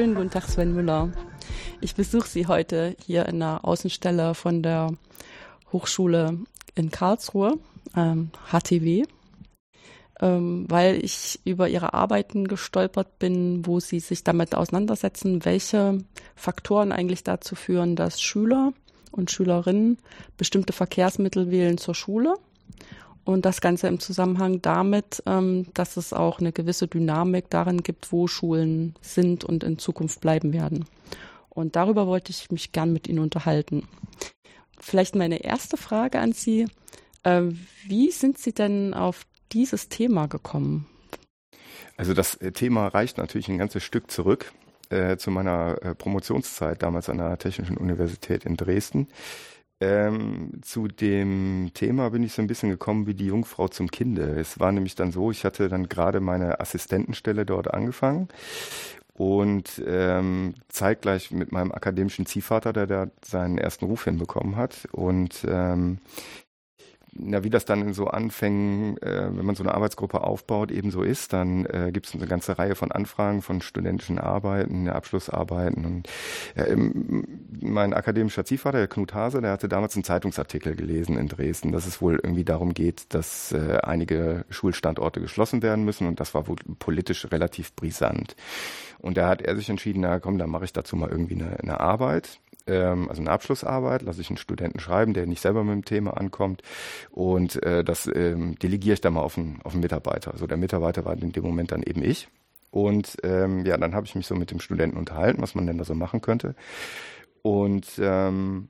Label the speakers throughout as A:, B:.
A: Schönen guten Tag, Sven Müller. Ich besuche Sie heute hier in der Außenstelle von der Hochschule in Karlsruhe, ähm, HTW, ähm, weil ich über Ihre Arbeiten gestolpert bin, wo Sie sich damit auseinandersetzen, welche Faktoren eigentlich dazu führen, dass Schüler und Schülerinnen bestimmte Verkehrsmittel wählen zur Schule und das Ganze im Zusammenhang damit, ähm, dass es auch eine gewisse Dynamik darin gibt, wo Schulen sind und in Zukunft bleiben werden. Und darüber wollte ich mich gern mit Ihnen unterhalten. Vielleicht meine erste Frage an Sie. Äh, wie sind Sie denn auf dieses Thema gekommen?
B: Also das äh, Thema reicht natürlich ein ganzes Stück zurück äh, zu meiner äh, Promotionszeit damals an der Technischen Universität in Dresden. Ähm, zu dem Thema bin ich so ein bisschen gekommen wie die Jungfrau zum Kinde. Es war nämlich dann so, ich hatte dann gerade meine Assistentenstelle dort angefangen und ähm, zeitgleich mit meinem akademischen Ziehvater, der da seinen ersten Ruf hinbekommen hat. Und ähm, na, wie das dann in so Anfängen, äh, wenn man so eine Arbeitsgruppe aufbaut, eben so ist, dann äh, gibt es eine ganze Reihe von Anfragen von studentischen Arbeiten, Abschlussarbeiten. Und äh, mein akademischer Ziehvater, der Knut Hase, der hatte damals einen Zeitungsartikel gelesen in Dresden, dass es wohl irgendwie darum geht, dass äh, einige Schulstandorte geschlossen werden müssen und das war wohl politisch relativ brisant. Und da hat er sich entschieden, na komm, dann mache ich dazu mal irgendwie eine, eine Arbeit ähm, also eine Abschlussarbeit, lasse ich einen Studenten schreiben, der nicht selber mit dem Thema ankommt und äh, das ähm, delegiere ich dann mal auf einen, auf einen Mitarbeiter. Also der Mitarbeiter war in dem Moment dann eben ich und ähm, ja, dann habe ich mich so mit dem Studenten unterhalten, was man denn da so machen könnte und ähm,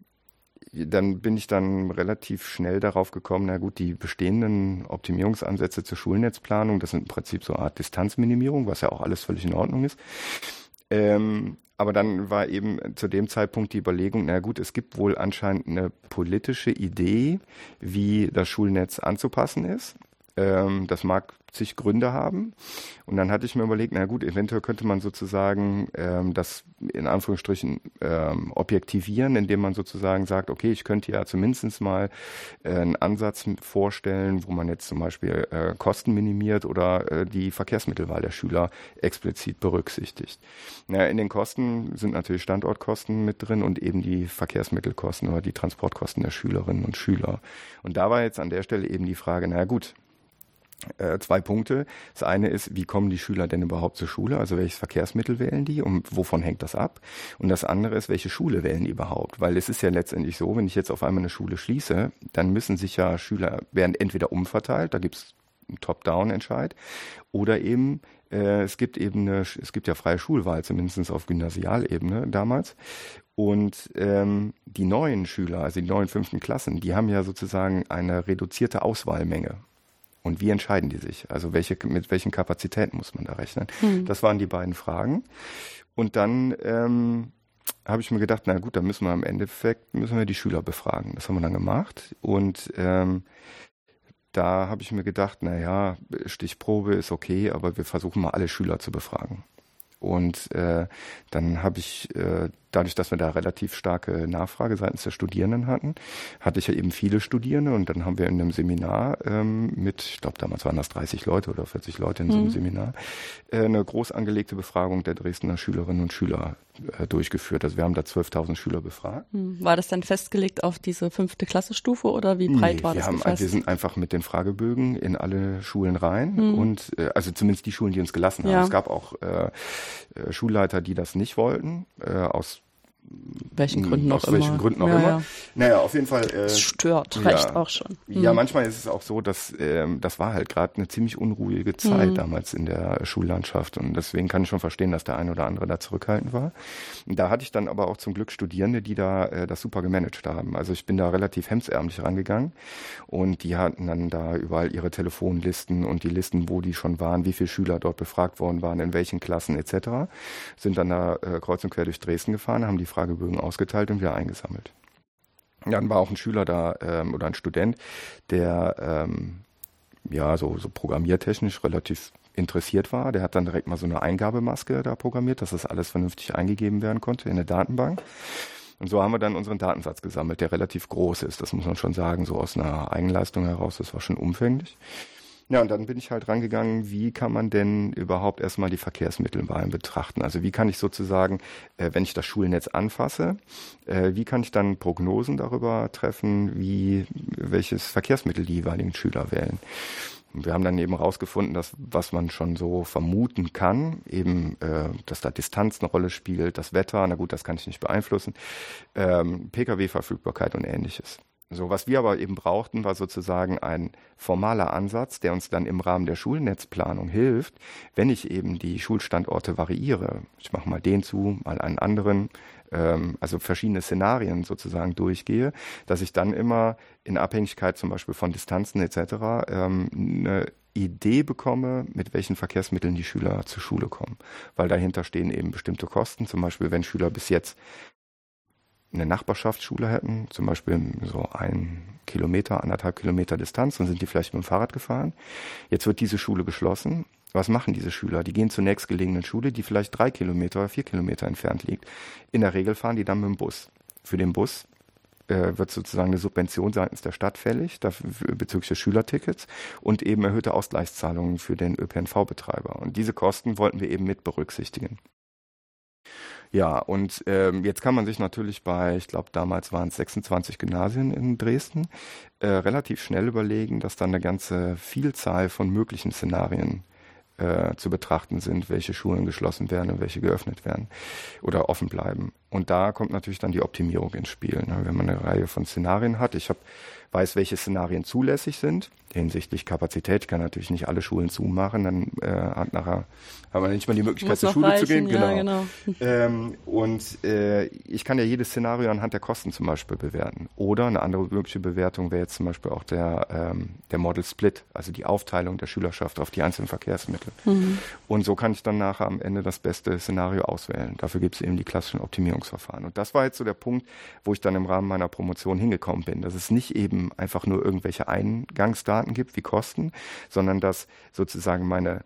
B: dann bin ich dann relativ schnell darauf gekommen, na gut, die bestehenden Optimierungsansätze zur Schulnetzplanung, das sind im Prinzip so eine Art Distanzminimierung, was ja auch alles völlig in Ordnung ist. Ähm, aber dann war eben zu dem Zeitpunkt die Überlegung, na gut, es gibt wohl anscheinend eine politische Idee, wie das Schulnetz anzupassen ist. Ähm, das mag zig Gründe haben. Und dann hatte ich mir überlegt, na gut, eventuell könnte man sozusagen ähm, das in Anführungsstrichen ähm, objektivieren, indem man sozusagen sagt, okay, ich könnte ja zumindest mal äh, einen Ansatz vorstellen, wo man jetzt zum Beispiel äh, Kosten minimiert oder äh, die Verkehrsmittelwahl der Schüler explizit berücksichtigt. Ja, in den Kosten sind natürlich Standortkosten mit drin und eben die Verkehrsmittelkosten oder die Transportkosten der Schülerinnen und Schüler. Und da war jetzt an der Stelle eben die Frage, na gut, äh, zwei Punkte. Das eine ist, wie kommen die Schüler denn überhaupt zur Schule? Also welches Verkehrsmittel wählen die und wovon hängt das ab? Und das andere ist, welche Schule wählen die überhaupt? Weil es ist ja letztendlich so, wenn ich jetzt auf einmal eine Schule schließe, dann müssen sich ja Schüler, werden entweder umverteilt, da gibt's einen Top-Down-Entscheid, oder eben äh, es gibt eben eine, es gibt ja freie Schulwahl, zumindest auf Gymnasialebene damals. Und ähm, die neuen Schüler, also die neuen fünften Klassen, die haben ja sozusagen eine reduzierte Auswahlmenge. Und wie entscheiden die sich? Also welche, mit welchen Kapazitäten muss man da rechnen? Hm. Das waren die beiden Fragen. Und dann ähm, habe ich mir gedacht, na gut, dann müssen wir im Endeffekt müssen wir die Schüler befragen. Das haben wir dann gemacht. Und ähm, da habe ich mir gedacht, na ja, Stichprobe ist okay, aber wir versuchen mal alle Schüler zu befragen. Und äh, dann habe ich äh, dadurch, dass wir da relativ starke Nachfrage seitens der Studierenden hatten, hatte ich ja eben viele Studierende und dann haben wir in einem Seminar ähm, mit, ich glaube damals waren das 30 Leute oder 40 Leute in mhm. so einem mhm. Seminar, äh, eine groß angelegte Befragung der Dresdner Schülerinnen und Schüler äh, durchgeführt. Also wir haben da 12.000 Schüler befragt.
A: Mhm. War das dann festgelegt auf diese fünfte Klassestufe oder wie breit nee, war
B: wir
A: das?
B: Haben, wir sind einfach mit den Fragebögen in alle Schulen rein mhm. und äh, also zumindest die Schulen, die uns gelassen haben. Ja. Es gab auch äh, äh Schulleiter, die das nicht wollten, äh, aus
A: welchen Gründen
B: aus
A: auch
B: welchen
A: immer.
B: Gründen auch
A: ja,
B: immer.
A: Ja.
B: Naja, auf jeden Fall. Äh,
A: es stört, reicht auch schon.
B: Mhm. Ja, manchmal ist es auch so, dass ähm, das war halt gerade eine ziemlich unruhige Zeit mhm. damals in der Schullandschaft und deswegen kann ich schon verstehen, dass der eine oder andere da zurückhaltend war. Da hatte ich dann aber auch zum Glück Studierende, die da äh, das super gemanagt haben. Also ich bin da relativ hemsärmlich rangegangen und die hatten dann da überall ihre Telefonlisten und die Listen, wo die schon waren, wie viele Schüler dort befragt worden waren, in welchen Klassen etc. Sind dann da äh, kreuz und quer durch Dresden gefahren, haben die Fragebögen ausgeteilt und wieder eingesammelt. Dann war auch ein Schüler da ähm, oder ein Student, der ähm, ja so, so programmiertechnisch relativ interessiert war. Der hat dann direkt mal so eine Eingabemaske da programmiert, dass das alles vernünftig eingegeben werden konnte in der Datenbank. Und so haben wir dann unseren Datensatz gesammelt, der relativ groß ist. Das muss man schon sagen, so aus einer Eigenleistung heraus. Das war schon umfänglich. Ja, und dann bin ich halt rangegangen, wie kann man denn überhaupt erstmal die Verkehrsmittelwahlen betrachten? Also wie kann ich sozusagen, äh, wenn ich das Schulnetz anfasse, äh, wie kann ich dann Prognosen darüber treffen, wie welches Verkehrsmittel die jeweiligen Schüler wählen? Wir haben dann eben herausgefunden, dass was man schon so vermuten kann, eben, äh, dass da Distanz eine Rolle spielt, das Wetter, na gut, das kann ich nicht beeinflussen, ähm, Pkw-Verfügbarkeit und ähnliches. So, was wir aber eben brauchten, war sozusagen ein formaler Ansatz, der uns dann im Rahmen der Schulnetzplanung hilft, wenn ich eben die Schulstandorte variiere. Ich mache mal den zu, mal einen anderen, ähm, also verschiedene Szenarien sozusagen durchgehe, dass ich dann immer in Abhängigkeit zum Beispiel von Distanzen etc. Ähm, eine Idee bekomme, mit welchen Verkehrsmitteln die Schüler zur Schule kommen. Weil dahinter stehen eben bestimmte Kosten. Zum Beispiel, wenn Schüler bis jetzt eine Nachbarschaftsschule hätten, zum Beispiel so ein Kilometer, anderthalb Kilometer Distanz, dann sind die vielleicht mit dem Fahrrad gefahren. Jetzt wird diese Schule geschlossen. Was machen diese Schüler? Die gehen zur nächstgelegenen Schule, die vielleicht drei Kilometer oder vier Kilometer entfernt liegt. In der Regel fahren die dann mit dem Bus. Für den Bus äh, wird sozusagen eine Subvention seitens der Stadt fällig dafür, bezüglich des Schülertickets und eben erhöhte Ausgleichszahlungen für den ÖPNV-Betreiber. Und diese Kosten wollten wir eben mit berücksichtigen. Ja, und ähm, jetzt kann man sich natürlich bei, ich glaube, damals waren es 26 Gymnasien in Dresden, äh, relativ schnell überlegen, dass dann eine ganze Vielzahl von möglichen Szenarien äh, zu betrachten sind, welche Schulen geschlossen werden und welche geöffnet werden oder offen bleiben. Und da kommt natürlich dann die Optimierung ins Spiel. Ne? Wenn man eine Reihe von Szenarien hat, ich habe weiß, welche Szenarien zulässig sind. Hinsichtlich Kapazität kann natürlich nicht alle Schulen zumachen, dann äh, hat nachher haben wir nicht mal die Möglichkeit, zur Schule reichen, zu gehen.
A: Ja, genau.
B: genau. Ähm, und äh, ich kann ja jedes Szenario anhand der Kosten zum Beispiel bewerten. Oder eine andere mögliche Bewertung wäre jetzt zum Beispiel auch der, ähm, der Model Split, also die Aufteilung der Schülerschaft auf die einzelnen Verkehrsmittel. Mhm. Und so kann ich dann nachher am Ende das beste Szenario auswählen. Dafür gibt es eben die klassischen Optimierungsverfahren. Und das war jetzt so der Punkt, wo ich dann im Rahmen meiner Promotion hingekommen bin. dass es nicht eben einfach nur irgendwelche Eingangsdaten gibt wie Kosten, sondern dass sozusagen meine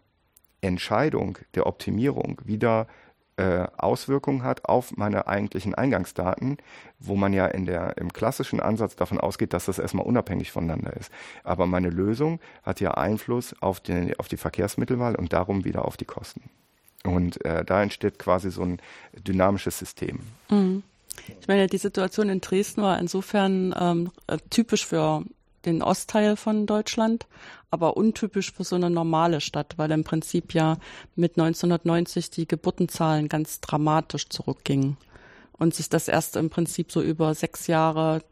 B: Entscheidung der Optimierung wieder äh, Auswirkungen hat auf meine eigentlichen Eingangsdaten, wo man ja in der, im klassischen Ansatz davon ausgeht, dass das erstmal unabhängig voneinander ist. Aber meine Lösung hat ja Einfluss auf die, auf die Verkehrsmittelwahl und darum wieder auf die Kosten. Und äh, da entsteht quasi so ein dynamisches System.
A: Mhm. Ich meine, die Situation in Dresden war insofern ähm, äh, typisch für den Ostteil von Deutschland, aber untypisch für so eine normale Stadt, weil im Prinzip ja mit 1990 die Geburtenzahlen ganz dramatisch zurückgingen und sich das erst im Prinzip so über sechs Jahre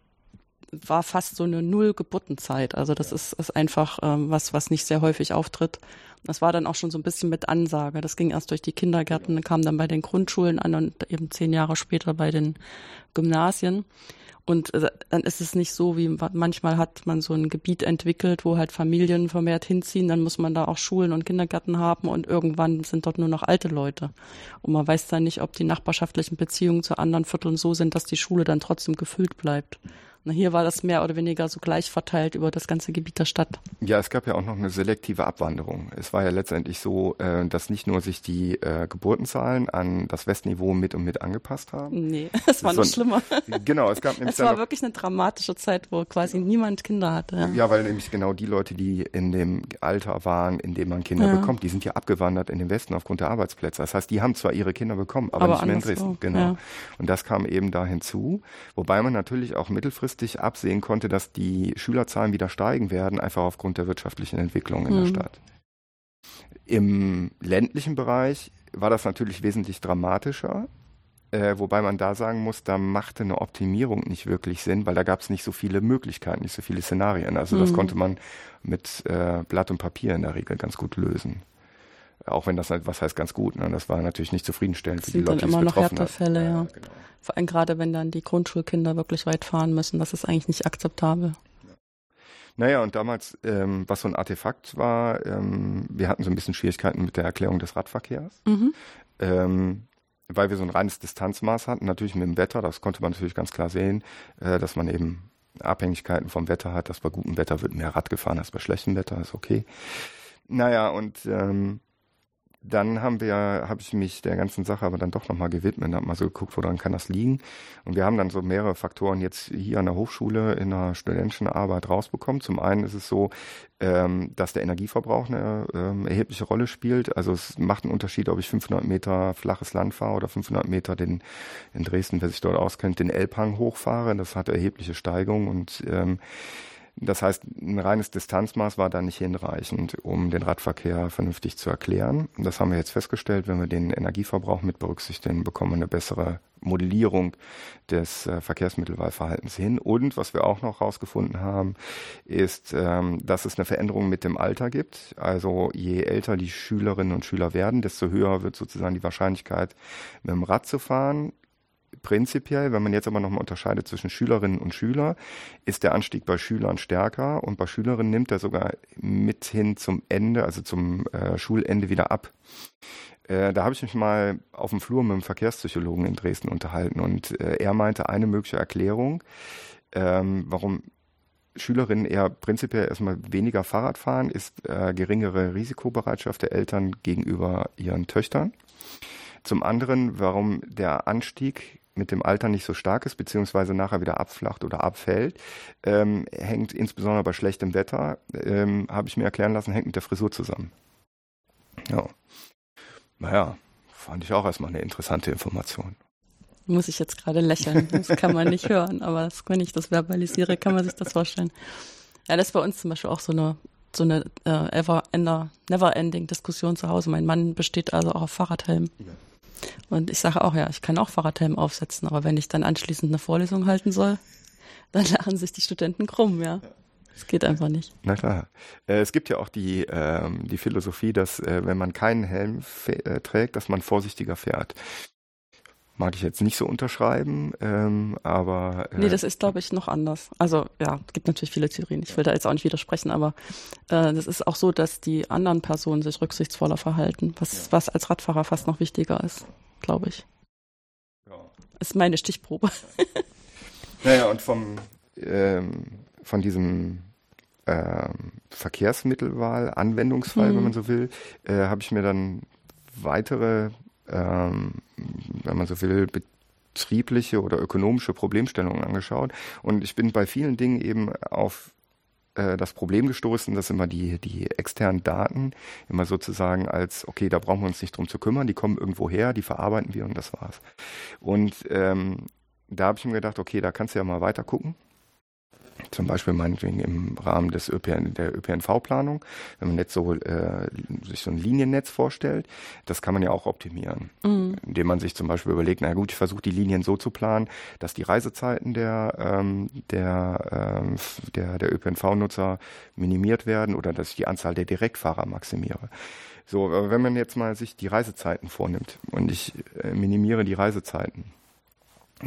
A: war fast so eine Null-Geburtenzeit. Also das ist, ist einfach ähm, was, was nicht sehr häufig auftritt. Das war dann auch schon so ein bisschen mit Ansage. Das ging erst durch die Kindergärten, kam dann bei den Grundschulen an und eben zehn Jahre später bei den Gymnasien. Und äh, dann ist es nicht so, wie manchmal hat man so ein Gebiet entwickelt, wo halt Familien vermehrt hinziehen, dann muss man da auch Schulen und Kindergärten haben und irgendwann sind dort nur noch alte Leute. Und man weiß dann nicht, ob die nachbarschaftlichen Beziehungen zu anderen Vierteln so sind, dass die Schule dann trotzdem gefüllt bleibt. Hier war das mehr oder weniger so gleich verteilt über das ganze Gebiet der Stadt.
B: Ja, es gab ja auch noch eine selektive Abwanderung. Es war ja letztendlich so, äh, dass nicht nur sich die äh, Geburtenzahlen an das Westniveau mit und mit angepasst haben.
A: Nee, es war noch schlimmer.
B: Genau, es gab
A: nämlich. Es war wirklich eine dramatische Zeit, wo quasi niemand Kinder hatte.
B: Ja. ja, weil nämlich genau die Leute, die in dem Alter waren, in dem man Kinder ja. bekommt, die sind ja abgewandert in den Westen aufgrund der Arbeitsplätze. Das heißt, die haben zwar ihre Kinder bekommen, aber, aber nicht mehr in Dresden. Genau. Ja. Und das kam eben da hinzu, wobei man natürlich auch mittelfristig kurzfristig absehen konnte, dass die Schülerzahlen wieder steigen werden, einfach aufgrund der wirtschaftlichen Entwicklung in mhm. der Stadt. Im ländlichen Bereich war das natürlich wesentlich dramatischer, äh, wobei man da sagen muss, da machte eine Optimierung nicht wirklich Sinn, weil da gab es nicht so viele Möglichkeiten, nicht so viele Szenarien. Also mhm. das konnte man mit äh, Blatt und Papier in der Regel ganz gut lösen. Auch wenn das halt, was heißt ganz gut, ne? das war natürlich nicht zufriedenstellend
A: für die Leute,
B: die es
A: immer noch Härtefälle, ja. ja genau. Vor allem gerade, wenn dann die Grundschulkinder wirklich weit fahren müssen, das ist eigentlich nicht akzeptabel.
B: Naja, und damals, ähm, was so ein Artefakt war, ähm, wir hatten so ein bisschen Schwierigkeiten mit der Erklärung des Radverkehrs, mhm. ähm, weil wir so ein reines Distanzmaß hatten, natürlich mit dem Wetter, das konnte man natürlich ganz klar sehen, äh, dass man eben Abhängigkeiten vom Wetter hat, dass bei gutem Wetter wird mehr Rad gefahren als bei schlechtem Wetter, ist okay. Naja, und ähm, dann haben wir, habe ich mich der ganzen Sache aber dann doch nochmal gewidmet, habe mal so geguckt, woran kann das liegen. Und wir haben dann so mehrere Faktoren jetzt hier an der Hochschule in der studentischen Arbeit rausbekommen. Zum einen ist es so, ähm, dass der Energieverbrauch eine ähm, erhebliche Rolle spielt. Also es macht einen Unterschied, ob ich 500 Meter flaches Land fahre oder 500 Meter den in Dresden, wer sich dort auskennt, den Elbhang hochfahre. Das hat erhebliche Steigung und ähm, das heißt, ein reines Distanzmaß war da nicht hinreichend, um den Radverkehr vernünftig zu erklären. Das haben wir jetzt festgestellt. Wenn wir den Energieverbrauch mit berücksichtigen, bekommen wir eine bessere Modellierung des äh, Verkehrsmittelwahlverhaltens hin. Und was wir auch noch herausgefunden haben, ist, ähm, dass es eine Veränderung mit dem Alter gibt. Also je älter die Schülerinnen und Schüler werden, desto höher wird sozusagen die Wahrscheinlichkeit, mit dem Rad zu fahren prinzipiell, wenn man jetzt aber nochmal unterscheidet zwischen Schülerinnen und Schüler, ist der Anstieg bei Schülern stärker und bei Schülerinnen nimmt er sogar mit hin zum Ende, also zum äh, Schulende wieder ab. Äh, da habe ich mich mal auf dem Flur mit einem Verkehrspsychologen in Dresden unterhalten und äh, er meinte, eine mögliche Erklärung, ähm, warum Schülerinnen eher prinzipiell erstmal weniger Fahrrad fahren, ist äh, geringere Risikobereitschaft der Eltern gegenüber ihren Töchtern. Zum anderen, warum der Anstieg mit dem Alter nicht so stark ist, beziehungsweise nachher wieder abflacht oder abfällt, ähm, hängt insbesondere bei schlechtem Wetter, ähm, habe ich mir erklären lassen, hängt mit der Frisur zusammen. Ja. Naja, fand ich auch erstmal eine interessante Information.
A: Muss ich jetzt gerade lächeln. Das kann man nicht hören, aber das, wenn ich das verbalisiere, kann man sich das vorstellen. Ja, das ist bei uns zum Beispiel auch so eine so eine äh, ever, never ending Diskussion zu Hause. Mein Mann besteht also auch auf Fahrradhelm. Ja. Und ich sage auch, ja, ich kann auch Fahrradhelm aufsetzen, aber wenn ich dann anschließend eine Vorlesung halten soll, dann lachen sich die Studenten krumm, ja. Es geht einfach nicht.
B: Na klar. Äh, es gibt ja auch die, ähm, die Philosophie, dass äh, wenn man keinen Helm äh, trägt, dass man vorsichtiger fährt. Mag ich jetzt nicht so unterschreiben, ähm, aber.
A: Äh, nee, das ist, glaube ich, noch anders. Also ja, es gibt natürlich viele Theorien. Ich will da jetzt auch nicht widersprechen, aber äh, das ist auch so, dass die anderen Personen sich rücksichtsvoller verhalten, was, was als Radfahrer fast noch wichtiger ist, glaube ich. Ja. Ist meine Stichprobe.
B: naja, und vom ähm, von diesem ähm, Verkehrsmittelwahl, Anwendungsfall, hm. wenn man so will, äh, habe ich mir dann weitere ähm, wenn man so will, betriebliche oder ökonomische Problemstellungen angeschaut. Und ich bin bei vielen Dingen eben auf äh, das Problem gestoßen, dass immer die, die externen Daten immer sozusagen als, okay, da brauchen wir uns nicht drum zu kümmern, die kommen irgendwo her, die verarbeiten wir und das war's. Und ähm, da habe ich mir gedacht, okay, da kannst du ja mal weiter gucken zum Beispiel meinetwegen im Rahmen des ÖPN, der ÖPNV-Planung, wenn man jetzt so äh, sich so ein Liniennetz vorstellt, das kann man ja auch optimieren, mhm. indem man sich zum Beispiel überlegt, na gut, ich versuche die Linien so zu planen, dass die Reisezeiten der ähm, der, ähm, der der ÖPNV-Nutzer minimiert werden oder dass ich die Anzahl der Direktfahrer maximiere. So, wenn man jetzt mal sich die Reisezeiten vornimmt und ich äh, minimiere die Reisezeiten,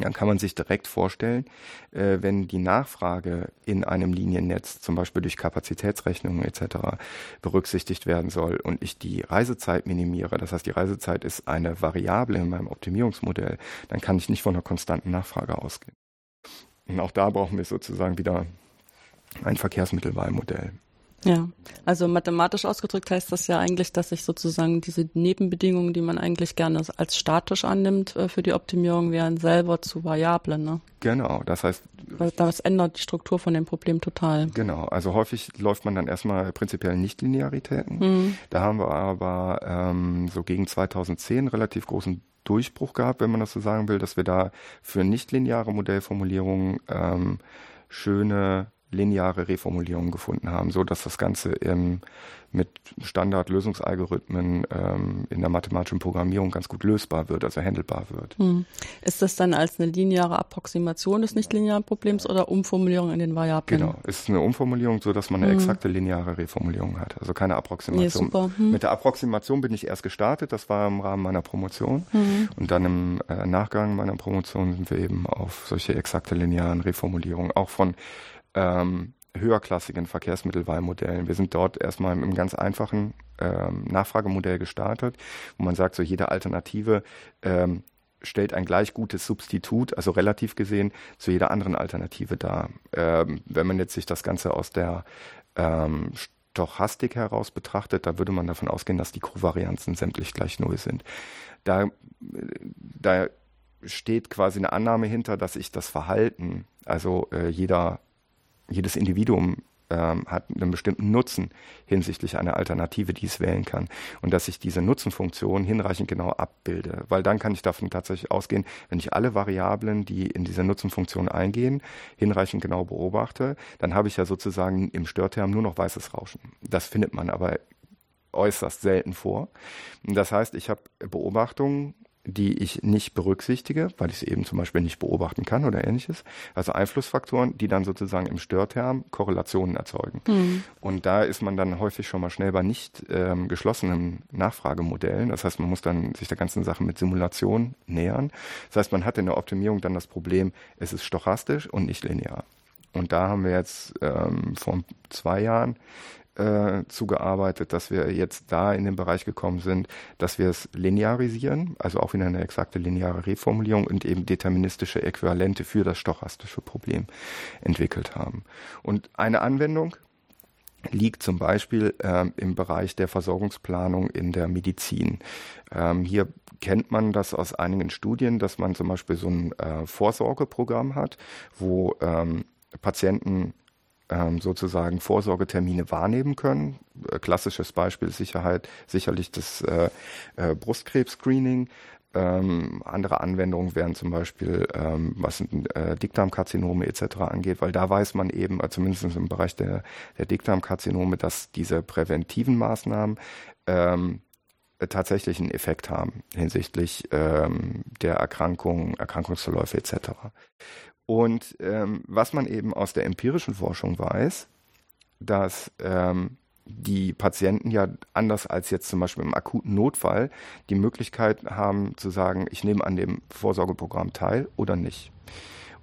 B: dann kann man sich direkt vorstellen, äh, wenn die Nachfrage in einem Liniennetz, zum Beispiel durch Kapazitätsrechnungen etc., berücksichtigt werden soll und ich die Reisezeit minimiere, das heißt die Reisezeit ist eine Variable in meinem Optimierungsmodell, dann kann ich nicht von einer konstanten Nachfrage ausgehen. Und auch da brauchen wir sozusagen wieder ein Verkehrsmittelwahlmodell.
A: Ja, also mathematisch ausgedrückt heißt das ja eigentlich, dass sich sozusagen diese Nebenbedingungen, die man eigentlich gerne als statisch annimmt äh, für die Optimierung, wären selber zu Variablen. Ne?
B: Genau, das heißt.
A: Das ändert die Struktur von dem Problem total.
B: Genau, also häufig läuft man dann erstmal prinzipiell Nichtlinearitäten. Mhm. Da haben wir aber ähm, so gegen 2010 relativ großen Durchbruch gehabt, wenn man das so sagen will, dass wir da für nichtlineare Modellformulierungen ähm, schöne lineare Reformulierungen gefunden haben, so dass das Ganze im, mit Standardlösungsalgorithmen ähm, in der mathematischen Programmierung ganz gut lösbar wird, also handelbar wird. Hm.
A: Ist das dann als eine lineare Approximation des nichtlinearen Problems oder Umformulierung in den Variablen?
B: Genau, es ist eine Umformulierung, so dass man eine hm. exakte lineare Reformulierung hat, also keine Approximation. Nee, hm. Mit der Approximation bin ich erst gestartet, das war im Rahmen meiner Promotion hm. und dann im äh, Nachgang meiner Promotion sind wir eben auf solche exakte linearen Reformulierungen auch von ähm, höherklassigen Verkehrsmittelwahlmodellen. Wir sind dort erstmal im ganz einfachen ähm, Nachfragemodell gestartet, wo man sagt, so jede Alternative ähm, stellt ein gleich gutes Substitut, also relativ gesehen, zu jeder anderen Alternative dar. Ähm, wenn man jetzt sich das Ganze aus der ähm, Stochastik heraus betrachtet, da würde man davon ausgehen, dass die Kovarianzen sämtlich gleich null sind. Da, da steht quasi eine Annahme hinter, dass ich das Verhalten, also äh, jeder, jedes Individuum ähm, hat einen bestimmten Nutzen hinsichtlich einer Alternative, die es wählen kann. Und dass ich diese Nutzenfunktion hinreichend genau abbilde. Weil dann kann ich davon tatsächlich ausgehen, wenn ich alle Variablen, die in diese Nutzenfunktion eingehen, hinreichend genau beobachte, dann habe ich ja sozusagen im Störterm nur noch weißes Rauschen. Das findet man aber äußerst selten vor. Das heißt, ich habe Beobachtungen die ich nicht berücksichtige, weil ich sie eben zum Beispiel nicht beobachten kann oder ähnliches. Also Einflussfaktoren, die dann sozusagen im Störterm Korrelationen erzeugen. Mhm. Und da ist man dann häufig schon mal schnell bei nicht ähm, geschlossenen Nachfragemodellen. Das heißt, man muss dann sich der ganzen Sache mit Simulation nähern. Das heißt, man hat in der Optimierung dann das Problem, es ist stochastisch und nicht linear. Und da haben wir jetzt ähm, vor zwei Jahren äh, zugearbeitet, dass wir jetzt da in den Bereich gekommen sind, dass wir es linearisieren, also auch wieder eine exakte lineare Reformulierung und eben deterministische Äquivalente für das stochastische Problem entwickelt haben. Und eine Anwendung liegt zum Beispiel ähm, im Bereich der Versorgungsplanung in der Medizin. Ähm, hier kennt man das aus einigen Studien, dass man zum Beispiel so ein äh, Vorsorgeprogramm hat, wo ähm, Patienten sozusagen Vorsorgetermine wahrnehmen können. Äh, klassisches Beispiel Sicherheit, sicherlich das äh, äh, Brustkrebs-Screening. Ähm, andere Anwendungen wären zum Beispiel, ähm, was äh, Dickdarmkarzinome etc. angeht, weil da weiß man eben, äh, zumindest im Bereich der, der Dickdarmkarzinome, dass diese präventiven Maßnahmen ähm, tatsächlich einen Effekt haben hinsichtlich ähm, der Erkrankung, Erkrankungsverläufe etc. Und ähm, was man eben aus der empirischen Forschung weiß, dass ähm, die Patienten ja anders als jetzt zum Beispiel im akuten Notfall die Möglichkeit haben zu sagen, ich nehme an dem Vorsorgeprogramm teil oder nicht.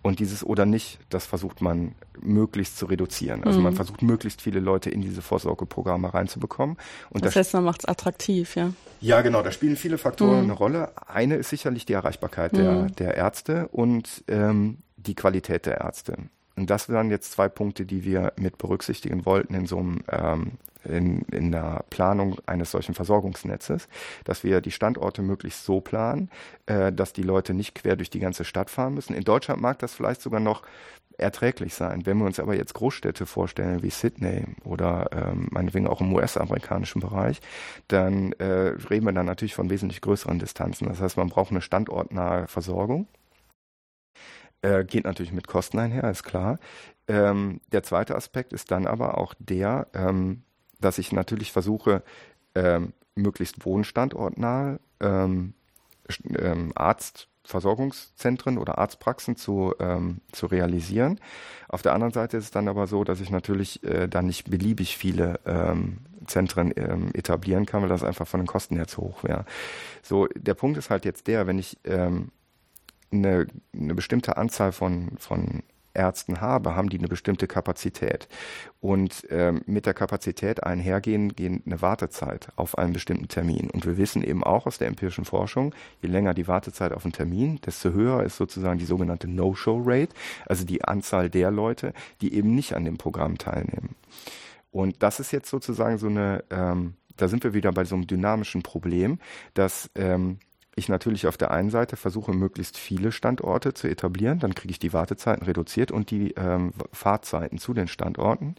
B: Und dieses oder nicht, das versucht man möglichst zu reduzieren. Also mhm. man versucht möglichst viele Leute in diese Vorsorgeprogramme reinzubekommen.
A: Und das, das heißt, man macht es attraktiv, ja.
B: Ja, genau. Da spielen viele Faktoren mhm. eine Rolle. Eine ist sicherlich die Erreichbarkeit der, mhm. der Ärzte und ähm, die Qualität der Ärzte. Und das wären jetzt zwei Punkte, die wir mit berücksichtigen wollten in so einem ähm, in, in der Planung eines solchen Versorgungsnetzes, dass wir die Standorte möglichst so planen, äh, dass die Leute nicht quer durch die ganze Stadt fahren müssen. In Deutschland mag das vielleicht sogar noch erträglich sein. Wenn wir uns aber jetzt Großstädte vorstellen wie Sydney oder ähm, meinetwegen auch im US-amerikanischen Bereich, dann äh, reden wir dann natürlich von wesentlich größeren Distanzen. Das heißt, man braucht eine standortnahe Versorgung äh, geht natürlich mit Kosten einher, ist klar. Ähm, der zweite Aspekt ist dann aber auch der, ähm, dass ich natürlich versuche, ähm, möglichst wohnstandortnah ähm, ähm, Arztversorgungszentren oder Arztpraxen zu, ähm, zu realisieren. Auf der anderen Seite ist es dann aber so, dass ich natürlich äh, dann nicht beliebig viele ähm, Zentren etablieren kann, weil das einfach von den Kosten her zu hoch wäre. So, der Punkt ist halt jetzt der, wenn ich eine, eine bestimmte Anzahl von, von Ärzten habe, haben die eine bestimmte Kapazität. Und ähm, mit der Kapazität einhergehen gehen eine Wartezeit auf einen bestimmten Termin. Und wir wissen eben auch aus der empirischen Forschung, je länger die Wartezeit auf einen Termin, desto höher ist sozusagen die sogenannte No-Show-Rate, also die Anzahl der Leute, die eben nicht an dem Programm teilnehmen. Und das ist jetzt sozusagen so eine, ähm, da sind wir wieder bei so einem dynamischen Problem, dass ähm, ich natürlich auf der einen Seite versuche, möglichst viele Standorte zu etablieren, dann kriege ich die Wartezeiten reduziert und die ähm, Fahrzeiten zu den Standorten.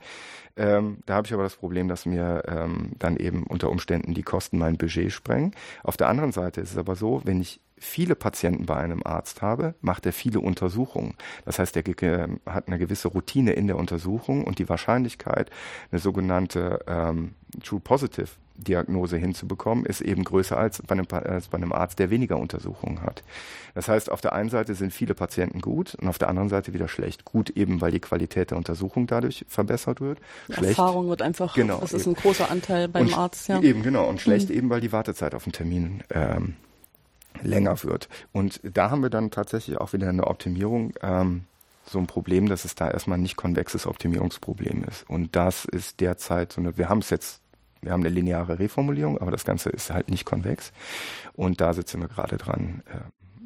B: Ähm, da habe ich aber das Problem, dass mir ähm, dann eben unter Umständen die Kosten mein Budget sprengen. Auf der anderen Seite ist es aber so, wenn ich viele Patienten bei einem Arzt habe, macht er viele Untersuchungen. Das heißt, er hat eine gewisse Routine in der Untersuchung und die Wahrscheinlichkeit, eine sogenannte ähm, True Positive Diagnose hinzubekommen, ist eben größer als bei, einem, als bei einem Arzt, der weniger Untersuchungen hat. Das heißt, auf der einen Seite sind viele Patienten gut und auf der anderen Seite wieder schlecht. Gut eben, weil die Qualität der Untersuchung dadurch verbessert wird.
A: Die schlecht. Erfahrung wird einfach, genau, das ist ein großer Anteil beim
B: und
A: Arzt. Ja.
B: Eben, genau. Und schlecht mhm. eben, weil die Wartezeit auf den Termin ähm, länger wird. Und da haben wir dann tatsächlich auch wieder eine Optimierung. Ähm, so ein Problem, dass es da erstmal nicht konvexes Optimierungsproblem ist. Und das ist derzeit so eine, wir haben es jetzt wir haben eine lineare Reformulierung, aber das Ganze ist halt nicht konvex. Und da sitzen wir gerade dran, äh,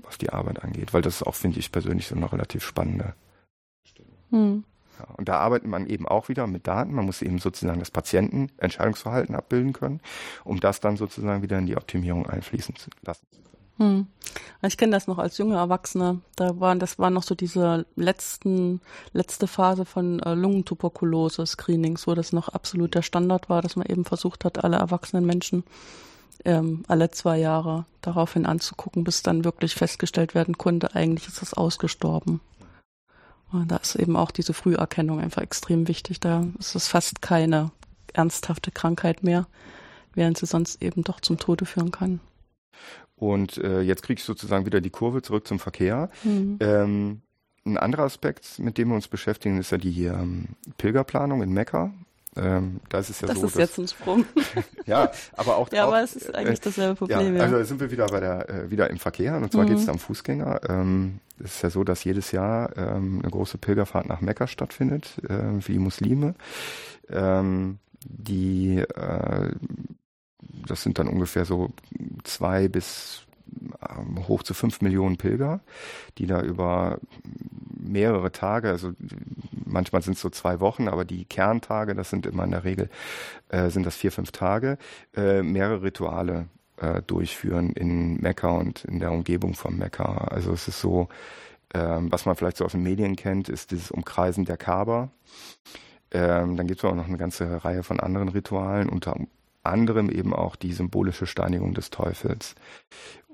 B: was die Arbeit angeht, weil das ist auch, finde ich persönlich, so eine relativ spannende
A: Stellung. Hm.
B: Ja, und da arbeitet man eben auch wieder mit Daten. Man muss eben sozusagen das Patientenentscheidungsverhalten abbilden können, um das dann sozusagen wieder in die Optimierung einfließen zu lassen.
A: Hm. Ich kenne das noch als junge Erwachsene. Da waren, das war noch so diese letzten, letzte Phase von äh, Lungentuberkulose-Screenings, wo das noch absolut der Standard war, dass man eben versucht hat, alle erwachsenen Menschen ähm, alle zwei Jahre daraufhin anzugucken, bis dann wirklich festgestellt werden konnte, eigentlich ist das ausgestorben. Und da ist eben auch diese Früherkennung einfach extrem wichtig. Da ist es fast keine ernsthafte Krankheit mehr, während sie sonst eben doch zum Tode führen kann.
B: Und äh, jetzt kriege ich sozusagen wieder die Kurve zurück zum Verkehr. Mhm. Ähm, ein anderer Aspekt, mit dem wir uns beschäftigen, ist ja die ähm, Pilgerplanung in Mekka. Ähm, da ist es ja
A: das
B: so,
A: ist jetzt ein Sprung.
B: ja, aber auch.
A: Ja,
B: auch,
A: aber es ist eigentlich dasselbe Problem.
B: Ja, also sind wir wieder bei der äh, wieder im Verkehr und zwar mhm. geht es am Fußgänger. Ähm, es ist ja so, dass jedes Jahr ähm, eine große Pilgerfahrt nach Mekka stattfindet äh, für die Muslime. Ähm, die äh, das sind dann ungefähr so zwei bis ähm, hoch zu fünf Millionen Pilger, die da über mehrere Tage, also manchmal sind es so zwei Wochen, aber die Kerntage, das sind immer in der Regel, äh, sind das vier, fünf Tage, äh, mehrere Rituale äh, durchführen in Mekka und in der Umgebung von Mekka. Also es ist so, ähm, was man vielleicht so aus den Medien kennt, ist dieses Umkreisen der Kaaba. Ähm, dann gibt es auch noch eine ganze Reihe von anderen Ritualen, unter anderem eben auch die symbolische Steinigung des Teufels.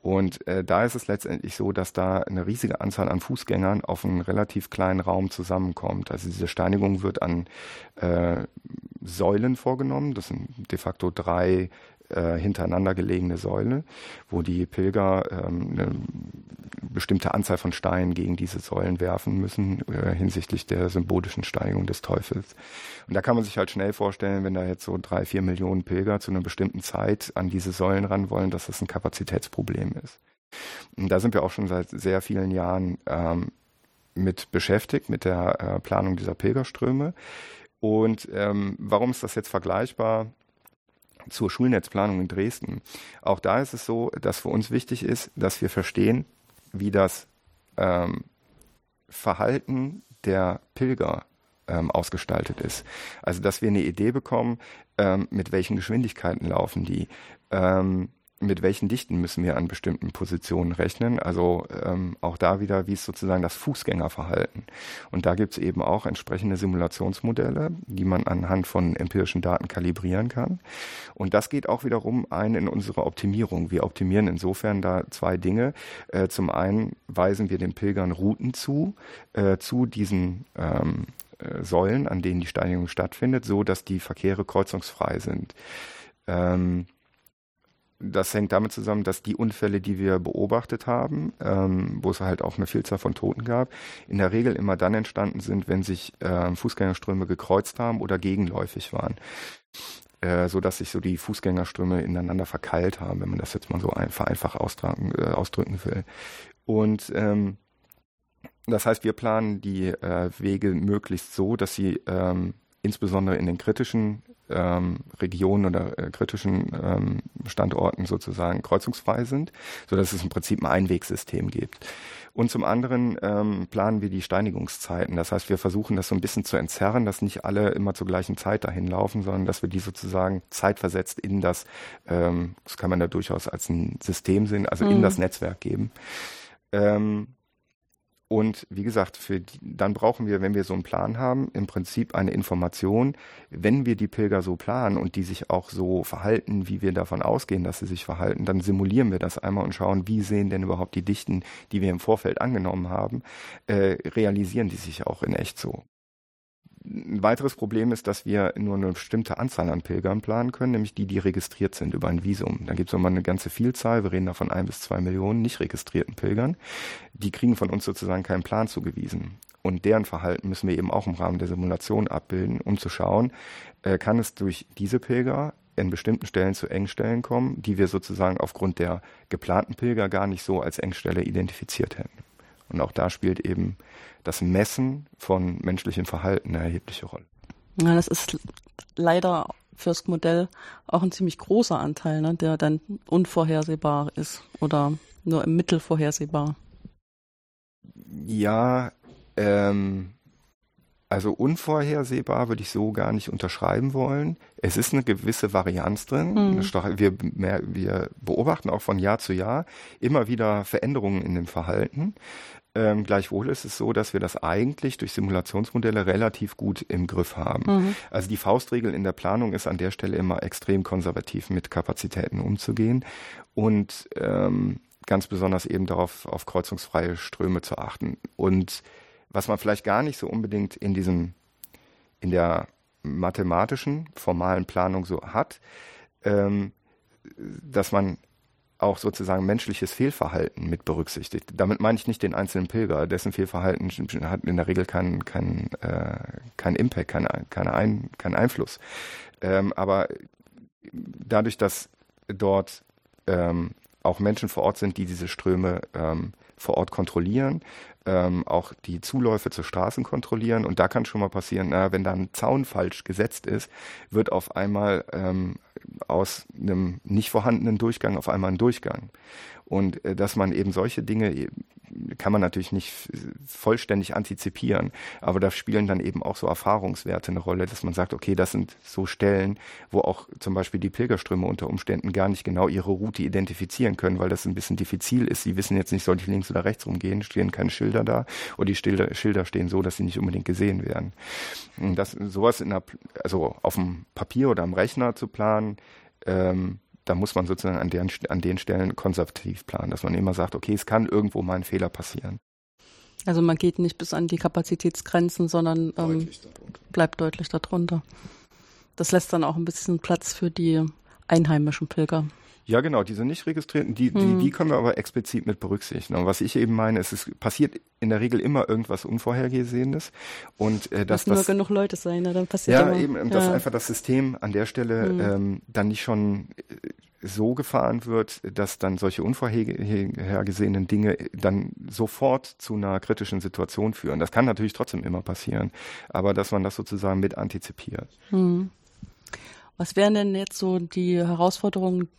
B: Und äh, da ist es letztendlich so, dass da eine riesige Anzahl an Fußgängern auf einen relativ kleinen Raum zusammenkommt. Also diese Steinigung wird an äh, Säulen vorgenommen. Das sind de facto drei äh, hintereinander gelegene Säule, wo die Pilger ähm, eine bestimmte Anzahl von Steinen gegen diese Säulen werfen müssen äh, hinsichtlich der symbolischen Steigung des Teufels. Und da kann man sich halt schnell vorstellen, wenn da jetzt so drei, vier Millionen Pilger zu einer bestimmten Zeit an diese Säulen ran wollen, dass das ein Kapazitätsproblem ist. Und da sind wir auch schon seit sehr vielen Jahren ähm, mit beschäftigt, mit der äh, Planung dieser Pilgerströme. Und ähm, warum ist das jetzt vergleichbar? Zur Schulnetzplanung in Dresden. Auch da ist es so, dass für uns wichtig ist, dass wir verstehen, wie das ähm, Verhalten der Pilger ähm, ausgestaltet ist. Also dass wir eine Idee bekommen, ähm, mit welchen Geschwindigkeiten laufen die. Mit welchen Dichten müssen wir an bestimmten Positionen rechnen. Also ähm, auch da wieder, wie ist sozusagen das Fußgängerverhalten. Und da gibt es eben auch entsprechende Simulationsmodelle, die man anhand von empirischen Daten kalibrieren kann. Und das geht auch wiederum ein in unsere Optimierung. Wir optimieren insofern da zwei Dinge. Äh, zum einen weisen wir den Pilgern Routen zu, äh, zu diesen ähm, äh, Säulen, an denen die Steinigung stattfindet, so dass die Verkehre kreuzungsfrei sind. Ähm, das hängt damit zusammen, dass die Unfälle, die wir beobachtet haben, ähm, wo es halt auch eine Vielzahl von Toten gab, in der Regel immer dann entstanden sind, wenn sich äh, Fußgängerströme gekreuzt haben oder gegenläufig waren. Äh, so dass sich so die Fußgängerströme ineinander verkeilt haben, wenn man das jetzt mal so einfach, einfach äh, ausdrücken will. Und ähm, das heißt, wir planen die äh, Wege möglichst so, dass sie ähm, insbesondere in den kritischen ähm, Regionen oder äh, kritischen ähm, Standorten sozusagen kreuzungsfrei sind, so dass es im Prinzip ein Einwegsystem gibt. Und zum anderen ähm, planen wir die Steinigungszeiten. Das heißt, wir versuchen das so ein bisschen zu entzerren, dass nicht alle immer zur gleichen Zeit dahin laufen, sondern dass wir die sozusagen zeitversetzt in das, ähm, das kann man da durchaus als ein System sehen, also mhm. in das Netzwerk geben. Ähm, und wie gesagt, die, dann brauchen wir, wenn wir so einen Plan haben, im Prinzip eine Information, wenn wir die Pilger so planen und die sich auch so verhalten, wie wir davon ausgehen, dass sie sich verhalten, dann simulieren wir das einmal und schauen, wie sehen denn überhaupt die Dichten, die wir im Vorfeld angenommen haben, äh, realisieren die sich auch in echt so. Ein weiteres Problem ist, dass wir nur eine bestimmte Anzahl an Pilgern planen können, nämlich die, die registriert sind über ein Visum. Da gibt es nochmal eine ganze Vielzahl, wir reden da von ein bis zwei Millionen nicht registrierten Pilgern. Die kriegen von uns sozusagen keinen Plan zugewiesen. Und deren Verhalten müssen wir eben auch im Rahmen der Simulation abbilden, um zu schauen, äh, kann es durch diese Pilger in bestimmten Stellen zu Engstellen kommen, die wir sozusagen aufgrund der geplanten Pilger gar nicht so als Engstelle identifiziert hätten. Und auch da spielt eben das Messen von menschlichem Verhalten eine erhebliche Rolle.
A: Ja, das ist leider fürs Modell auch ein ziemlich großer Anteil, ne, der dann unvorhersehbar ist oder nur im Mittel vorhersehbar.
B: Ja, ähm, Also unvorhersehbar würde ich so gar nicht unterschreiben wollen. Es ist eine gewisse Varianz drin. Mhm. Wir, wir, beobachten auch von Jahr zu Jahr immer wieder Veränderungen in dem Verhalten. Ähm, gleichwohl ist es so, dass wir das eigentlich durch Simulationsmodelle relativ gut im Griff haben. Mhm. Also die Faustregel in der Planung ist an der Stelle immer extrem konservativ mit Kapazitäten umzugehen und ähm, ganz besonders eben darauf auf kreuzungsfreie Ströme zu achten. Und was man vielleicht gar nicht so unbedingt in diesem, in der mathematischen, formalen Planung so hat, ähm, dass man auch sozusagen menschliches Fehlverhalten mit berücksichtigt. Damit meine ich nicht den einzelnen Pilger, dessen Fehlverhalten hat in der Regel keinen kein, äh, kein Impact, keinen kein Ein, kein Einfluss. Ähm, aber dadurch, dass dort ähm, auch Menschen vor Ort sind, die diese Ströme ähm, vor Ort kontrollieren, ähm, auch die Zuläufe zu Straßen kontrollieren. Und da kann schon mal passieren, na, wenn da ein Zaun falsch gesetzt ist, wird auf einmal ähm, aus einem nicht vorhandenen Durchgang auf einmal ein Durchgang. Und äh, dass man eben solche Dinge kann man natürlich nicht vollständig antizipieren, aber da spielen dann eben auch so Erfahrungswerte eine Rolle, dass man sagt, okay, das sind so Stellen, wo auch zum Beispiel die Pilgerströme unter Umständen gar nicht genau ihre Route identifizieren können, weil das ein bisschen diffizil ist. Sie wissen jetzt nicht, soll ich links oder rechts rumgehen, stehen keine Schilder da oder die Schilder, Schilder stehen so, dass sie nicht unbedingt gesehen werden. Und das, sowas in der, also auf dem Papier oder am Rechner zu planen, ähm, da muss man sozusagen an, deren, an den Stellen konservativ planen, dass man immer sagt, okay, es kann irgendwo mal ein Fehler passieren.
A: Also man geht nicht bis an die Kapazitätsgrenzen, sondern ähm, bleibt deutlich darunter. Das lässt dann auch ein bisschen Platz für die einheimischen Pilger.
B: Ja, genau, diese nicht registrierten, die, hm. die, die können wir aber explizit mit berücksichtigen. Und was ich eben meine, ist, es passiert in der Regel immer irgendwas Unvorhergesehenes. Und äh, dass
A: nur
B: das,
A: genug Leute sein, ne? dann passiert
B: Ja,
A: immer.
B: eben, ja. dass einfach das System an der Stelle hm. ähm, dann nicht schon äh, so gefahren wird, dass dann solche unvorhergesehenen Dinge dann sofort zu einer kritischen Situation führen. Das kann natürlich trotzdem immer passieren, aber dass man das sozusagen mit antizipiert. Hm.
A: Was wären denn jetzt so die Herausforderungen,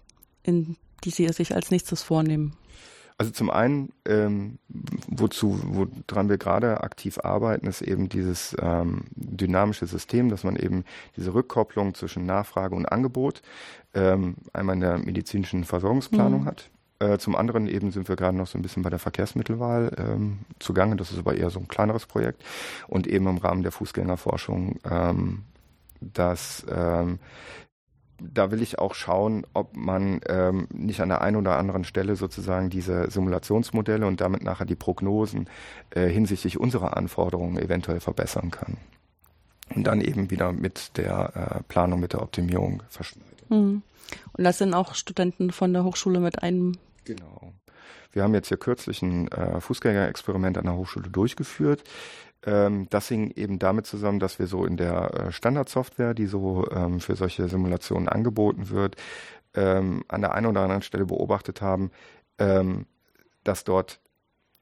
A: in die Sie sich als nächstes vornehmen?
B: Also zum einen, ähm, wozu, woran wir gerade aktiv arbeiten, ist eben dieses ähm, dynamische System, dass man eben diese Rückkopplung zwischen Nachfrage und Angebot ähm, einmal in der medizinischen Versorgungsplanung mhm. hat. Äh, zum anderen eben sind wir gerade noch so ein bisschen bei der Verkehrsmittelwahl ähm, zugange. Das ist aber eher so ein kleineres Projekt. Und eben im Rahmen der Fußgängerforschung, ähm, dass ähm, da will ich auch schauen, ob man ähm, nicht an der einen oder anderen Stelle sozusagen diese Simulationsmodelle und damit nachher die Prognosen äh, hinsichtlich unserer Anforderungen eventuell verbessern kann. Und dann eben wieder mit der äh, Planung, mit der Optimierung verschneiden.
A: Mhm. Und das sind auch Studenten von der Hochschule mit einem.
B: Genau. Wir haben jetzt hier kürzlich ein äh, Fußgängerexperiment an der Hochschule durchgeführt. Ähm, das hing eben damit zusammen, dass wir so in der äh, Standardsoftware, die so ähm, für solche Simulationen angeboten wird, ähm, an der einen oder anderen Stelle beobachtet haben, dass dort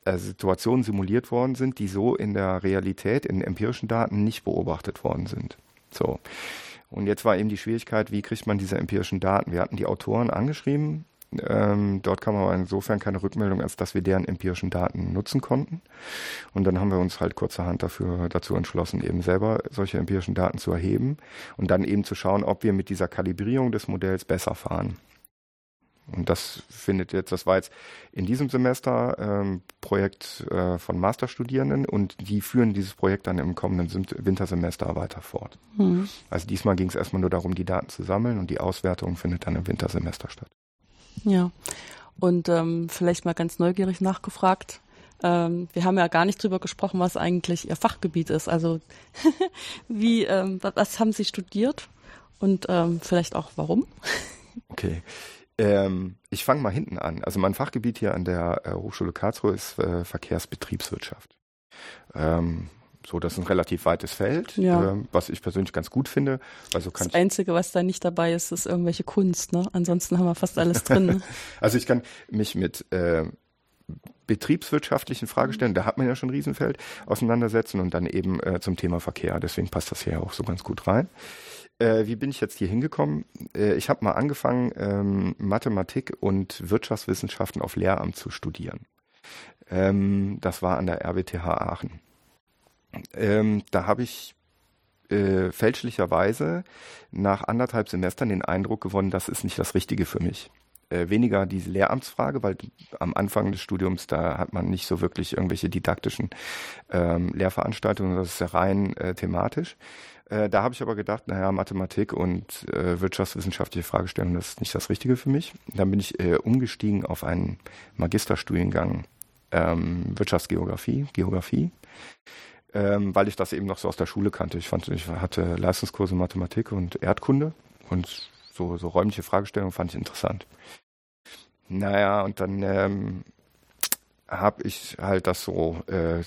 B: äh, Situationen simuliert worden sind, die so in der Realität, in empirischen Daten nicht beobachtet worden sind. So. Und jetzt war eben die Schwierigkeit, wie kriegt man diese empirischen Daten? Wir hatten die Autoren angeschrieben, ähm, dort kam aber insofern keine Rückmeldung, als dass wir deren empirischen Daten nutzen konnten. Und dann haben wir uns halt kurzerhand dafür, dazu entschlossen, eben selber solche empirischen Daten zu erheben und dann eben zu schauen, ob wir mit dieser Kalibrierung des Modells besser fahren. Und das findet jetzt, das war jetzt in diesem Semester ähm, Projekt äh, von Masterstudierenden und die führen dieses Projekt dann im kommenden Wintersemester weiter fort. Mhm. Also diesmal ging es erstmal nur darum, die Daten zu sammeln und die Auswertung findet dann im Wintersemester statt.
A: Ja, und ähm, vielleicht mal ganz neugierig nachgefragt. Ähm, wir haben ja gar nicht drüber gesprochen, was eigentlich Ihr Fachgebiet ist. Also wie, ähm, was haben Sie studiert und ähm, vielleicht auch warum?
B: Okay. Ähm, ich fange mal hinten an. Also mein Fachgebiet hier an der äh, Hochschule Karlsruhe ist äh, Verkehrsbetriebswirtschaft. Ähm, so, das ist ein relativ weites Feld, ja. äh, was ich persönlich ganz gut finde. Also kann
A: das Einzige, was da nicht dabei ist, ist irgendwelche Kunst. Ne? Ansonsten haben wir fast alles drin. Ne?
B: also ich kann mich mit äh, betriebswirtschaftlichen Fragestellen, da hat man ja schon ein Riesenfeld, auseinandersetzen und dann eben äh, zum Thema Verkehr. Deswegen passt das hier auch so ganz gut rein. Äh, wie bin ich jetzt hier hingekommen? Äh, ich habe mal angefangen, ähm, Mathematik und Wirtschaftswissenschaften auf Lehramt zu studieren. Ähm, das war an der RWTH Aachen. Ähm, da habe ich äh, fälschlicherweise nach anderthalb Semestern den Eindruck gewonnen, das ist nicht das Richtige für mich. Äh, weniger diese Lehramtsfrage, weil am Anfang des Studiums, da hat man nicht so wirklich irgendwelche didaktischen ähm, Lehrveranstaltungen, das ist ja rein äh, thematisch. Äh, da habe ich aber gedacht, naja, Mathematik und äh, wirtschaftswissenschaftliche Fragestellungen, das ist nicht das Richtige für mich. Dann bin ich äh, umgestiegen auf einen Magisterstudiengang ähm, Wirtschaftsgeografie, Geografie ähm, weil ich das eben noch so aus der Schule kannte. Ich fand, ich hatte Leistungskurse Mathematik und Erdkunde und so, so räumliche Fragestellungen fand ich interessant. Naja, und dann ähm, habe ich halt das so äh,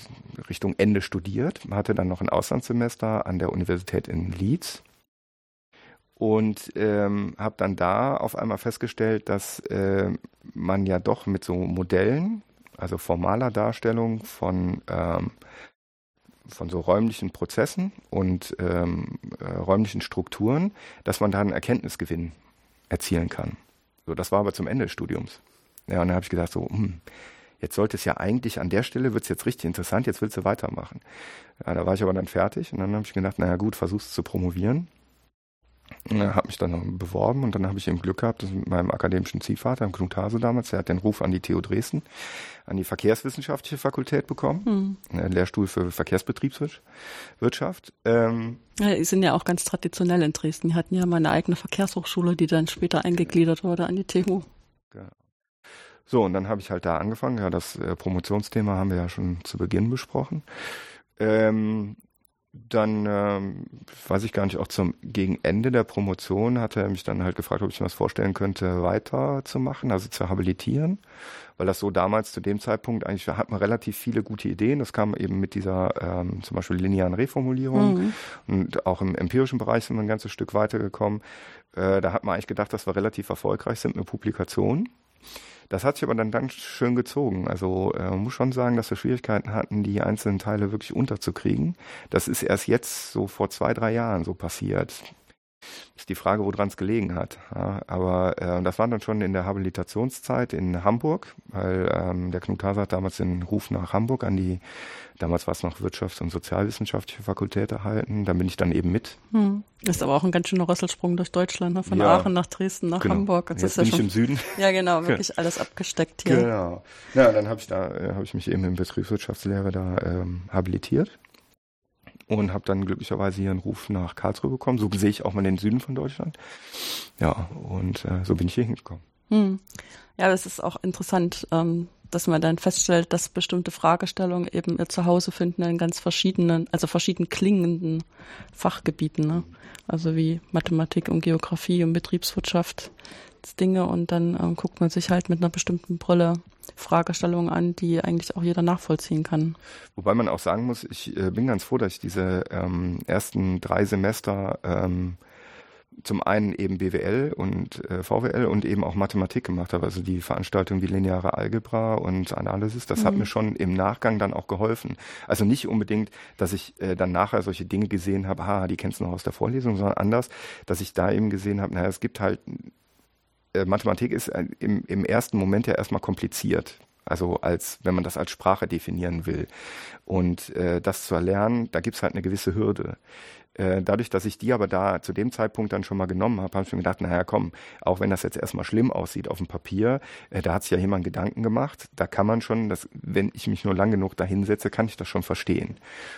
B: Richtung Ende studiert, hatte dann noch ein Auslandssemester an der Universität in Leeds und ähm, habe dann da auf einmal festgestellt, dass äh, man ja doch mit so Modellen, also formaler Darstellung von ähm, von so räumlichen Prozessen und ähm, äh, räumlichen Strukturen, dass man da einen Erkenntnisgewinn erzielen kann. So, das war aber zum Ende des Studiums. Ja, und dann habe ich gedacht, so, hm, jetzt sollte es ja eigentlich an der Stelle wird es jetzt richtig interessant, jetzt willst du weitermachen. Ja, da war ich aber dann fertig und dann habe ich gedacht, naja gut, versuch's zu promovieren. Habe mich dann beworben und dann habe ich eben Glück gehabt, dass mit meinem akademischen Ziehvater, Knut Hase damals, der hat den Ruf an die TU Dresden, an die Verkehrswissenschaftliche Fakultät bekommen, hm. Lehrstuhl für Verkehrsbetriebswirtschaft.
A: Ähm, ja, die sind ja auch ganz traditionell in Dresden. Die hatten ja mal eine eigene Verkehrshochschule, die dann später eingegliedert wurde an die TU. Genau.
B: So, und dann habe ich halt da angefangen. Ja, das äh, Promotionsthema haben wir ja schon zu Beginn besprochen. Ähm, dann ähm, weiß ich gar nicht, auch zum gegen Ende der Promotion hat er mich dann halt gefragt, ob ich mir das vorstellen könnte, weiterzumachen, also zu habilitieren, weil das so damals zu dem Zeitpunkt eigentlich hat man relativ viele gute Ideen. Das kam eben mit dieser ähm, zum Beispiel linearen Reformulierung mhm. und auch im empirischen Bereich sind wir ein ganzes Stück weitergekommen. Äh, da hat man eigentlich gedacht, dass wir relativ erfolgreich sind mit Publikationen. Das hat sich aber dann ganz schön gezogen. Also äh, man muss schon sagen, dass wir Schwierigkeiten hatten, die einzelnen Teile wirklich unterzukriegen. Das ist erst jetzt so vor zwei, drei Jahren so passiert. Ist die Frage, woran es gelegen hat. Ja, aber äh, das war dann schon in der Habilitationszeit in Hamburg, weil ähm, der Knut Hase hat damals den Ruf nach Hamburg an die, damals war es noch Wirtschafts- und Sozialwissenschaftliche Fakultät erhalten. Da bin ich dann eben mit. Hm.
A: Ist aber auch ein ganz schöner Rösselsprung durch Deutschland, ne? von ja, Aachen nach Dresden nach genau. Hamburg.
B: Das Jetzt bin ja ich im Süden.
A: Ja, genau, wirklich alles abgesteckt hier.
B: Genau. Ja, dann habe ich da, äh, habe ich mich eben in Betriebswirtschaftslehre da ähm, habilitiert und habe dann glücklicherweise hier einen Ruf nach Karlsruhe bekommen. So sehe ich auch mal den Süden von Deutschland. Ja, und äh, so bin ich hier hingekommen. Hm.
A: Ja, das ist auch interessant, ähm, dass man dann feststellt, dass bestimmte Fragestellungen eben ihr Zuhause finden in ganz verschiedenen, also verschieden klingenden Fachgebieten. Ne? Also wie Mathematik und Geografie und Betriebswirtschaft Dinge und dann ähm, guckt man sich halt mit einer bestimmten Brille Fragestellungen an, die eigentlich auch jeder nachvollziehen kann.
B: Wobei man auch sagen muss, ich äh, bin ganz froh, dass ich diese ähm, ersten drei Semester ähm, zum einen eben BWL und äh, VWL und eben auch Mathematik gemacht habe. Also die Veranstaltung wie lineare Algebra und Analysis, das mhm. hat mir schon im Nachgang dann auch geholfen. Also nicht unbedingt, dass ich äh, dann nachher solche Dinge gesehen habe, ha, die kennst du noch aus der Vorlesung, sondern anders, dass ich da eben gesehen habe, naja, es gibt halt äh, Mathematik ist äh, im, im ersten Moment ja erstmal kompliziert. Also als wenn man das als Sprache definieren will. Und äh, das zu erlernen, da gibt's halt eine gewisse Hürde. Äh, dadurch, dass ich die aber da zu dem Zeitpunkt dann schon mal genommen habe, habe ich mir gedacht, naja, komm, auch wenn das jetzt erstmal schlimm aussieht auf dem Papier, da hat sich ja jemand Gedanken gemacht, da kann man schon, das, wenn ich mich nur lang genug dahinsetze, kann ich das schon verstehen.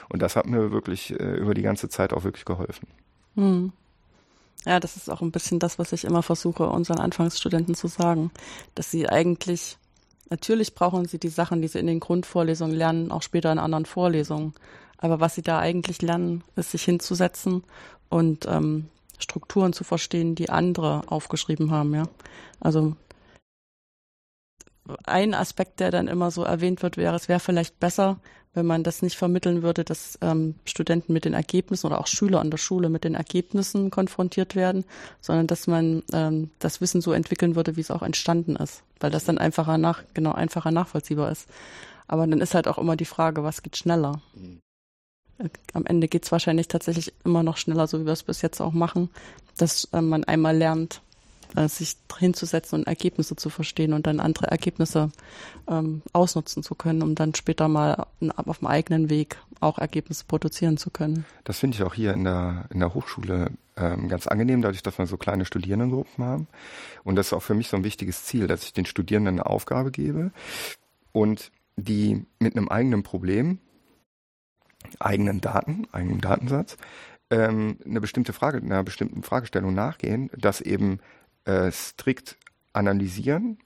B: Und das hat mir wirklich äh, über die ganze Zeit auch wirklich geholfen. Hm.
A: Ja, das ist auch ein bisschen das, was ich immer versuche, unseren Anfangsstudenten zu sagen, dass sie eigentlich, natürlich brauchen sie die Sachen, die sie in den Grundvorlesungen lernen, auch später in anderen Vorlesungen. Aber was sie da eigentlich lernen, ist sich hinzusetzen und ähm, Strukturen zu verstehen, die andere aufgeschrieben haben, ja. Also ein Aspekt, der dann immer so erwähnt wird, wäre, es wäre vielleicht besser, wenn man das nicht vermitteln würde, dass ähm, Studenten mit den Ergebnissen oder auch Schüler an der Schule mit den Ergebnissen konfrontiert werden, sondern dass man ähm, das Wissen so entwickeln würde, wie es auch entstanden ist, weil das dann einfacher nach genau einfacher nachvollziehbar ist. Aber dann ist halt auch immer die Frage, was geht schneller? Mhm. Am Ende geht es wahrscheinlich tatsächlich immer noch schneller, so wie wir es bis jetzt auch machen, dass äh, man einmal lernt, äh, sich hinzusetzen und Ergebnisse zu verstehen und dann andere Ergebnisse ähm, ausnutzen zu können, um dann später mal auf dem eigenen Weg auch Ergebnisse produzieren zu können.
B: Das finde ich auch hier in der, in der Hochschule ähm, ganz angenehm, dadurch, dass wir so kleine Studierendengruppen haben. Und das ist auch für mich so ein wichtiges Ziel, dass ich den Studierenden eine Aufgabe gebe und die mit einem eigenen Problem, eigenen Daten, eigenen Datensatz, ähm, eine bestimmte Frage, einer bestimmten Fragestellung nachgehen, das eben äh, strikt analysieren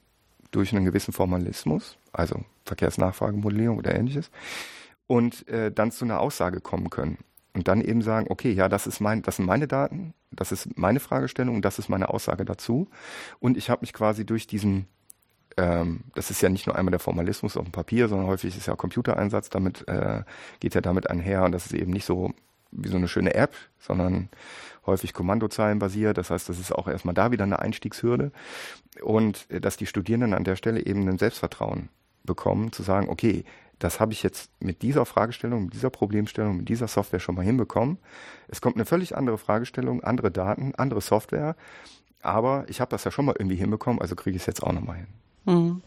B: durch einen gewissen Formalismus, also Verkehrsnachfragemodellierung oder ähnliches, und äh, dann zu einer Aussage kommen können. Und dann eben sagen, okay, ja, das ist mein, das sind meine Daten, das ist meine Fragestellung das ist meine Aussage dazu. Und ich habe mich quasi durch diesen, ähm, das ist ja nicht nur einmal der Formalismus auf dem Papier, sondern häufig ist ja Computereinsatz, damit äh, geht ja damit einher und das ist eben nicht so wie so eine schöne App, sondern häufig Kommandozeilen basiert. Das heißt, das ist auch erstmal da wieder eine Einstiegshürde. Und äh, dass die Studierenden an der Stelle eben ein Selbstvertrauen bekommen, zu sagen, okay, das habe ich jetzt mit dieser Fragestellung, mit dieser Problemstellung, mit dieser Software schon mal hinbekommen. Es kommt eine völlig andere Fragestellung, andere Daten, andere Software, aber ich habe das ja schon mal irgendwie hinbekommen, also kriege ich es jetzt auch nochmal hin. Mhm.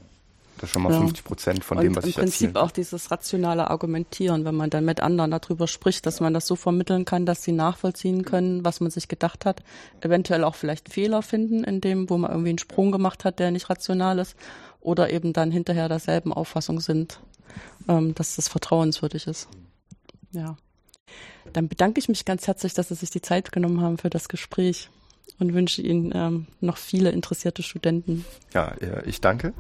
B: Das ist schon mal ja. 50 Prozent von
A: und
B: dem, was
A: ich
B: im Prinzip
A: auch dieses rationale Argumentieren, wenn man dann mit anderen darüber spricht, dass man das so vermitteln kann, dass sie nachvollziehen können, was man sich gedacht hat, eventuell auch vielleicht Fehler finden in dem, wo man irgendwie einen Sprung gemacht hat, der nicht rational ist, oder eben dann hinterher derselben Auffassung sind, ähm, dass das vertrauenswürdig ist. Ja. Dann bedanke ich mich ganz herzlich, dass Sie sich die Zeit genommen haben für das Gespräch und wünsche Ihnen ähm, noch viele interessierte Studenten.
B: Ja, ich danke